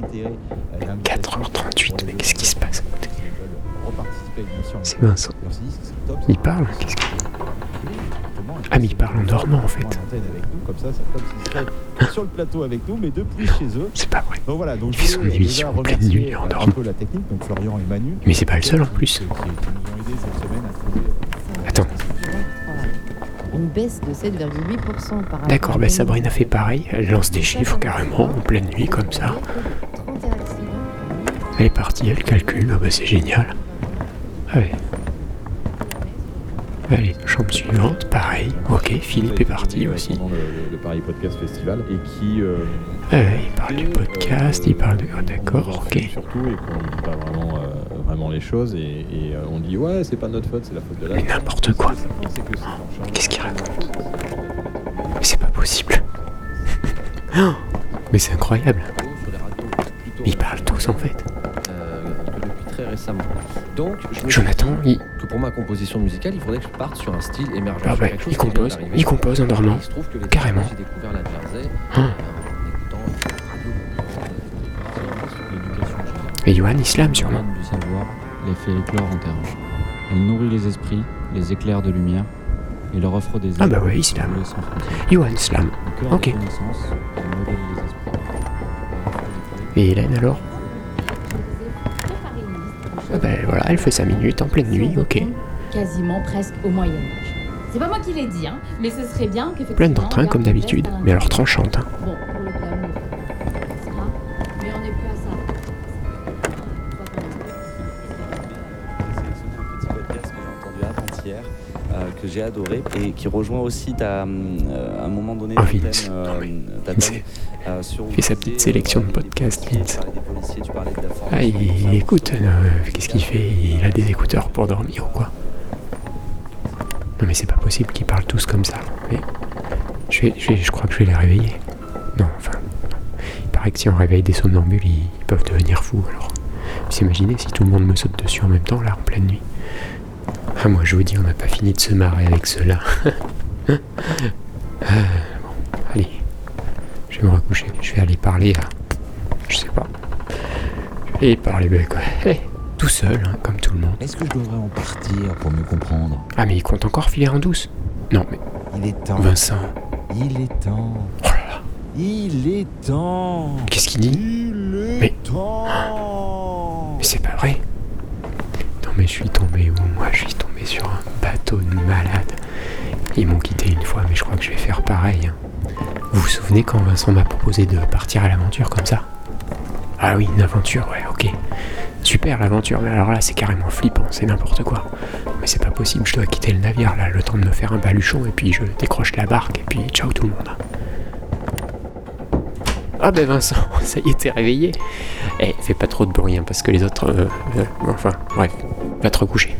4h38, mais qu'est-ce qui se passe C'est Vincent. Il parle ah, parlent en dormant en fait. Chez eux. C'est pas vrai. Donc voilà, il fait son émission en pleine nuit en dormant. Mais c'est pas le seul en plus. Une baisse de 7,8% par rapport D'accord, bah 2020. Sabrina fait pareil. Elle lance des chiffres carrément en pleine nuit comme ça. 31 accidents. Elle est partie, elle calcule. Ah bah c'est génial. Allez. Allez, chambre suivante, pareil. Ok, Philippe est parti aussi. Pendant le, le Paris Podcast Festival et qui. euh, il parle du podcast, il parle de. Oh, d'accord, en ok. fout Surtout et qu'on ne dit pas vraiment, euh, vraiment les choses et, et, euh, on dit ouais, c'est pas notre faute, c'est la faute de la. Mais n'importe quoi. Qu'est-ce qu'il raconte? Mais c'est pas possible. Oh, mais c'est incroyable. plutôt Ils parlent tous en fait. euh, très récemment. Donc, je Jonathan, il, que pour ma composition musicale, il faudrait que je parte sur un style émergent. Ah bah, il compose, il compose en dormant. Carrément. J'ai découvert la jersey Ah. Et Johan Islam sûrement. Du savoir les fait éclore en terre. Elle nourrit les esprits, les éclaire de lumière et leur offre des Ah bah ouais, Islam. Johan Islam. Ok. Et Hélène alors Ah bah voilà, elle fait sa minute en pleine nuit, ok. Quasiment presque au Moyen Âge. C'est pas moi qui l'ai dit, hein, mais ce serait bien qu'effectivement... Pleine d'entrain comme d'habitude, mais alors tranchante. Hein. Bon, euh, que j'ai adoré et qui rejoint aussi ta, euh, à un moment donné Oh, thème, euh, ta Vince, thème, euh, sur fait sa petite sélection de podcasts, Ah, il, écoute, euh, qu'est-ce qu'il fait? Il a des écouteurs pour dormir ou quoi? Non mais c'est pas possible qu'ils parlent tous comme ça. Mais je, vais, je, vais- je crois que je vais les réveiller. Non, enfin, il paraît que si on réveille des somnambules, ils, ils peuvent devenir fous alors. Vous imaginez si tout le monde me saute dessus en même temps là, en pleine nuit Ah moi je vous dis, on n'a pas fini de se marrer avec ceux-là. Ah, bon, allez, je vais me recoucher. Je vais aller parler à... Je sais pas. Je vais aller parler ben, quoi. Eh, tout seul, hein, comme tout le monde. Est-ce que je devrais en partir pour mieux comprendre? Ah mais il compte encore filer en douce Non mais Il est temps. Vincent, Il est temps. oh là là, Il est temps. qu'est-ce qu'il dit? Il est Mais- temps. Mais c'est pas vrai. Non mais je suis tombé où Sur un bateau de malade. Ils m'ont quitté une fois mais je crois que je vais faire pareil. Vous vous souvenez quand Vincent m'a proposé de partir à l'aventure comme ça? Ah oui, une aventure, ouais, ok. Super l'aventure, mais alors là c'est carrément flippant, c'est n'importe quoi. Mais c'est pas possible, je dois quitter le navire là, le temps de me faire un baluchon et puis je décroche la barque et puis ciao tout le monde. Ah ben Vincent, ça y est, t'es réveillé Eh, fais pas trop de bruit hein, parce que les autres... euh, euh, enfin, bref, va te recoucher.